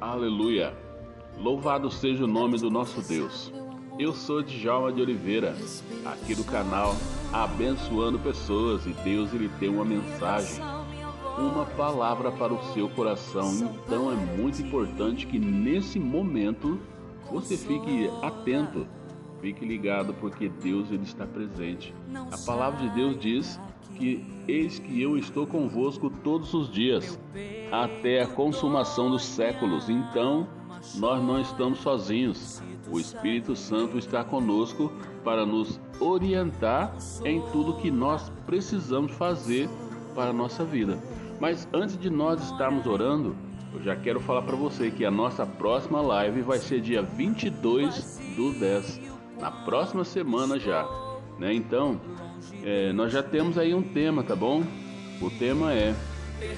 Aleluia! Louvado seja o nome do nosso Deus. Eu sou Djalma de Oliveira, aqui do canal Abençoando Pessoas e Deus ele tem uma mensagem, uma palavra para o seu coração. Então é muito importante que nesse momento você fique atento, fique ligado porque Deus ele está presente. A palavra de Deus diz que eis que eu estou convosco todos os dias, até a consumação dos séculos. Então, nós não estamos sozinhos. O Espírito Santo está conosco para nos orientar em tudo que nós precisamos fazer para a nossa vida. Mas antes de nós estarmos orando, eu já quero falar para você que a nossa próxima live vai ser dia 22 do 10, na próxima semana já, né? Então, é, nós já temos aí um tema, tá bom? O tema é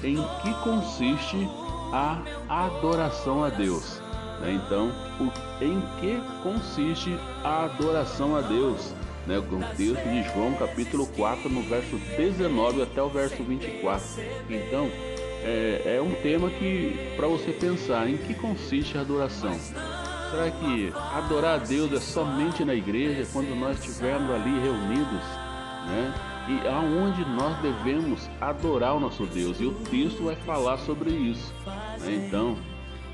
em que consiste a adoração a Deus. Né? Então, o, em que consiste a adoração a Deus? Né? O texto de João, capítulo 4, no verso 19 até o verso 24. Então, é, é um tema que para você pensar em que consiste a adoração. Será que adorar a Deus é somente na igreja, quando nós estivermos ali reunidos? Aonde nós devemos adorar o nosso Deus? E o texto vai falar sobre isso. Né? Então,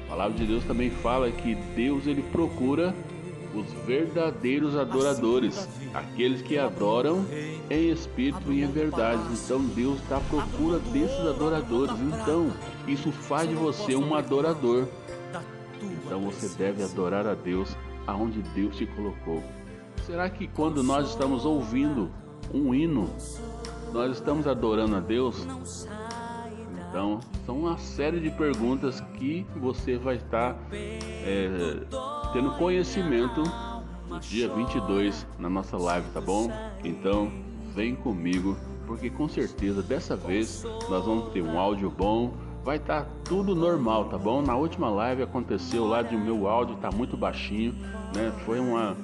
a palavra de Deus também fala que Deus ele procura os verdadeiros adoradores, aqueles que adoram em espírito e em verdade. Então Deus está à procura desses adoradores. Então isso faz de você um adorador. Então você deve adorar a Deus aonde Deus te colocou. Será que quando nós estamos ouvindo um hino, nós estamos adorando a Deus? Então, são uma série de perguntas que você vai estar é, tendo conhecimento no dia 22 na nossa live, tá bom? Então, vem comigo, porque com certeza dessa vez nós vamos ter um áudio bom, vai estar tá tudo normal, tá bom? Na última live aconteceu lá de meu áudio tá muito baixinho, né? Foi uma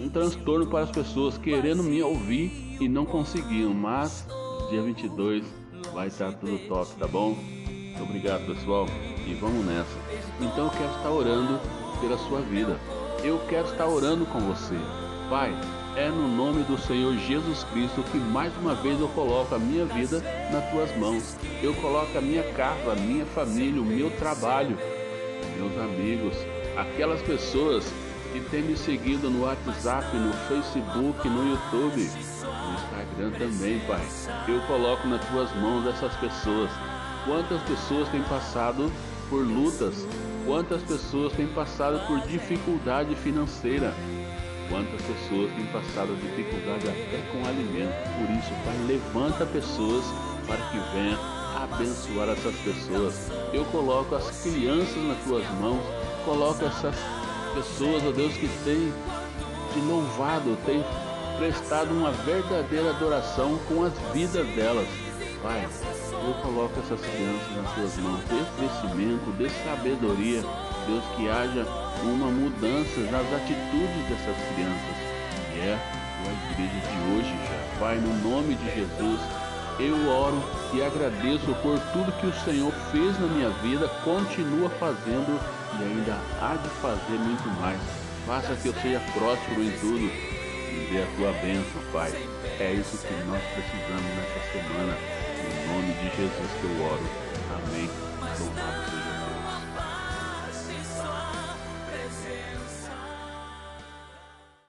um transtorno para as pessoas querendo me ouvir e não conseguiam, mas dia 22 vai estar tudo top, tá bom? Muito obrigado, pessoal, e vamos nessa. Então eu quero estar orando pela sua vida. Eu quero estar orando com você. Pai, é no nome do Senhor Jesus Cristo que mais uma vez eu coloco a minha vida nas tuas mãos. Eu coloco a minha casa, a minha família, o meu trabalho, meus amigos, aquelas pessoas que têm me seguido no WhatsApp, no Facebook, no YouTube, no Instagram também, Pai. Eu coloco nas tuas mãos essas pessoas. Quantas pessoas têm passado por lutas? Quantas pessoas têm passado por dificuldade financeira? Quantas pessoas têm passado dificuldade até com alimento? Por isso, Pai, levanta pessoas para que venha abençoar essas pessoas. Eu coloco as crianças nas tuas mãos, coloco essas pessoas, ó Deus, que têm te louvado, têm prestado uma verdadeira adoração com as vidas delas. Pai, eu coloco essas crianças nas suas mãos, dê crescimento, dê sabedoria, Deus, que haja uma mudança nas atitudes dessas crianças, que é a igreja de hoje já. Pai, no nome de Jesus, eu oro e agradeço por tudo que o Senhor fez na minha vida, continua fazendo e ainda há de fazer muito mais. Faça que eu seja próspero em tudo e dê a tua bênção, Pai. É isso que nós precisamos nessa semana. Em nome de Jesus que eu oro. Amém. Louvado seja Deus.